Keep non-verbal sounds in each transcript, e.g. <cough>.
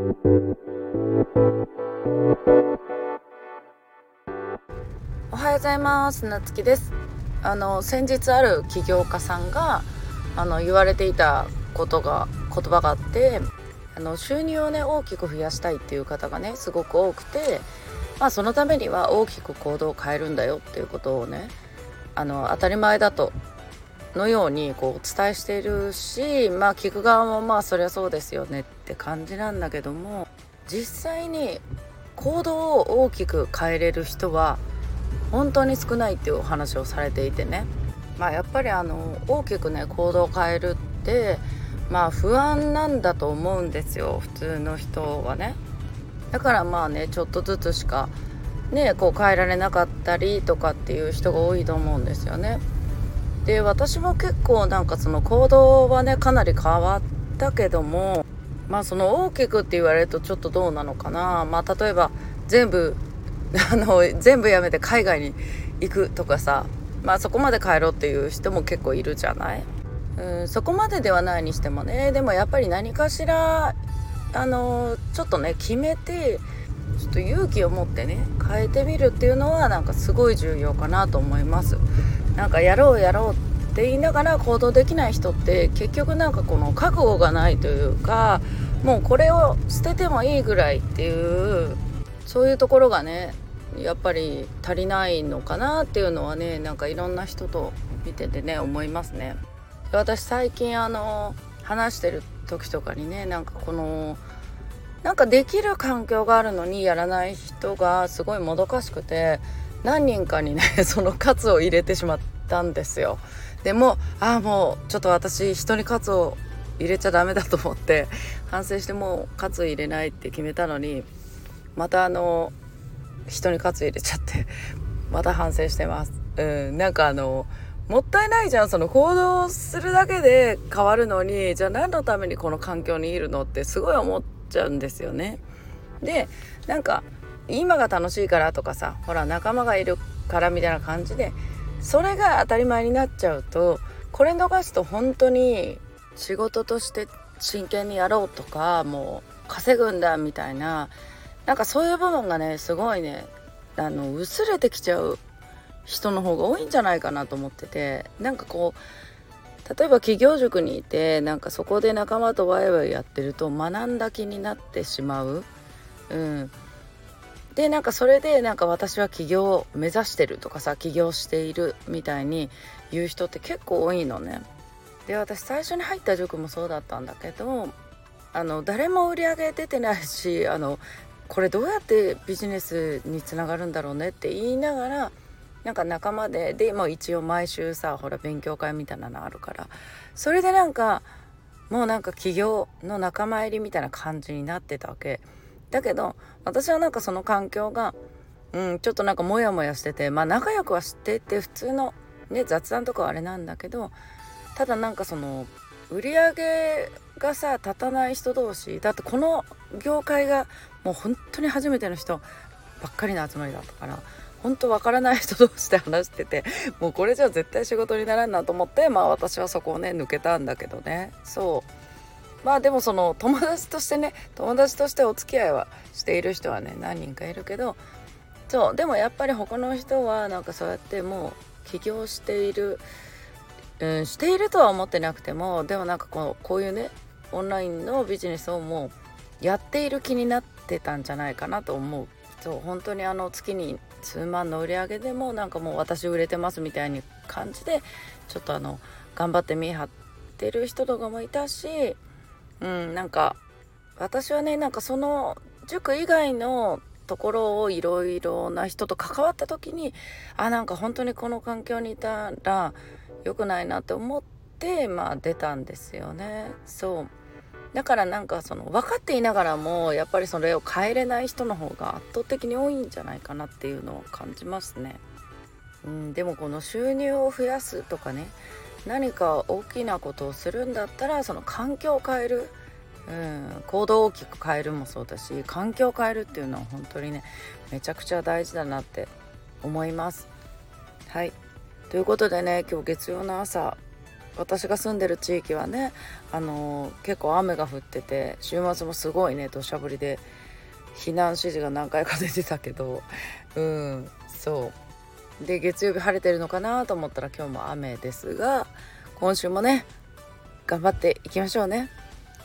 おはようございます。なつきです。あの先日ある起業家さんがあの言われていたことが言葉があってあの収入をね大きく増やしたいっていう方がねすごく多くてまあそのためには大きく行動を変えるんだよっていうことをねあの当たり前だとのようにこうお伝えしているしまあ聞く側もまあそりゃそうですよねって感じなんだけども実際に行動を大きく変えれる人は本当に少ないっていうお話をされていてね。まあやっぱりあの大きくね行動を変えるってまあ不安なんだと思うんですよ普通の人はね。だからまあねちょっとずつしかねこう変えられなかったりとかっていう人が多いと思うんですよね。で私も結構なんかその行動はねかなり変わったけどもまあその大きくって言われるとちょっとどうなのかな。まあ例えば全部 <laughs> あの全部やめて海外に行くとかさ。まあそこまで帰ろうっていう人も結構いるじゃない？うんそこまでではないにしてもね。でもやっぱり何かしらあのちょっとね決めてちょっと勇気を持ってね変えてみるっていうのはなんかすごい重要かなと思います。なんかやろうやろうって言いながら行動できない人って結局なんかこの覚悟がないというかもうこれを捨ててもいいぐらいっていうそういうところがねやっぱり足りないのかなっていうのはねなんかいろんな人と見ててね思いますね。私最近あの話してる時とかにねなんかこのなんかできる環境があるのにやらない人がすごいもどかしくて何人かにね <laughs> そのカツを入れてしまったんですよ。でもああもうちょっと私人にカツを入れちゃダメだと思って反省してもうカツ入れないって決めたのにまたあの人にカツ入れちゃって <laughs> また反省してます。うん、なんかあのもったいないじゃんその行動するだけで変わるのにじゃあ何のためにこの環境にいるのってすごい思っちゃうんですよね。でなんか今が楽しいからとかさほら仲間がいるからみたいな感じでそれが当たり前になっちゃうとこれ逃すと本当に仕事として真剣にやろうとかもう稼ぐんだみたいななんかそういう部分がねすごいねあの薄れてきちゃう人の方が多いんじゃないかなと思っててなんかこう例えば企業塾にいてなんかそこで仲間とワイワイやってると学んだ気になってしまう。うん、でなんかそれでなんか私は起業を目指してるとかさ起業しているみたいに言う人って結構多いのね。で私最初に入った塾もそうだったんだけどあの誰も売り上げ出てないしあのこれどうやってビジネスにつながるんだろうねって言いながらなんか仲間ででも一応毎週さほら勉強会みたいなのあるからそれでなんかもうなんか起業の仲間入りみたいな感じになってたわけだけど私はなんかその環境がうんちょっとなんかモヤモヤしててまあ仲良くはしてって普通のね雑談とかはあれなんだけどただなんかその売り上げがさ立たない人同士だってこの業界がもう本当に初めての人ばっかりの集まりだったから本当わからない人同士で話しててもうこれじゃ絶対仕事にならんなと思ってまあ私はそこをね抜けたんだけどね。そう。まあでもその友達としてね友達としてお付き合いはしている人はね何人かいるけどそうでもやっぱり他の人はなんかそうやってもう起業している、うん、しているとは思ってなくてもでもなんかこうこういうねオンラインのビジネスをもうやっている気になってたんじゃないかなと思う。そう本当にあの月に数万の売り上げでもなんかもう私売れてますみたいな感じでちょっとあの頑張って見張ってる人とかもいたしうんなんか私はねなんかその塾以外のところをいろいろな人と関わった時にあなんか本当にこの環境にいたら良くないなって思ってまあ出たんですよねそうだからなんかその分かっていながらもやっぱりそれを変えれない人の方が圧倒的に多いんじゃないかなっていうのを感じますね。うん、でもこの収入を増やすとかね何か大きなことをするんだったらその環境を変える、うん、行動を大きく変えるもそうだし環境を変えるっていうのは本当にねめちゃくちゃ大事だなって思います。はい。ということでね今日月曜の朝私が住んでる地域はねあの結構雨が降ってて週末もすごいね土砂降りで避難指示が何回か出てたけどうんそう。で月曜日晴れてるのかなと思ったら今日も雨ですが今週もね頑張っていきましょうね。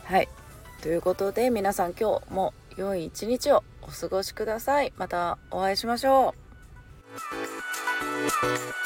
はい。ということで皆さん今日も良い一日をお過ごしください。またお会いしましょう。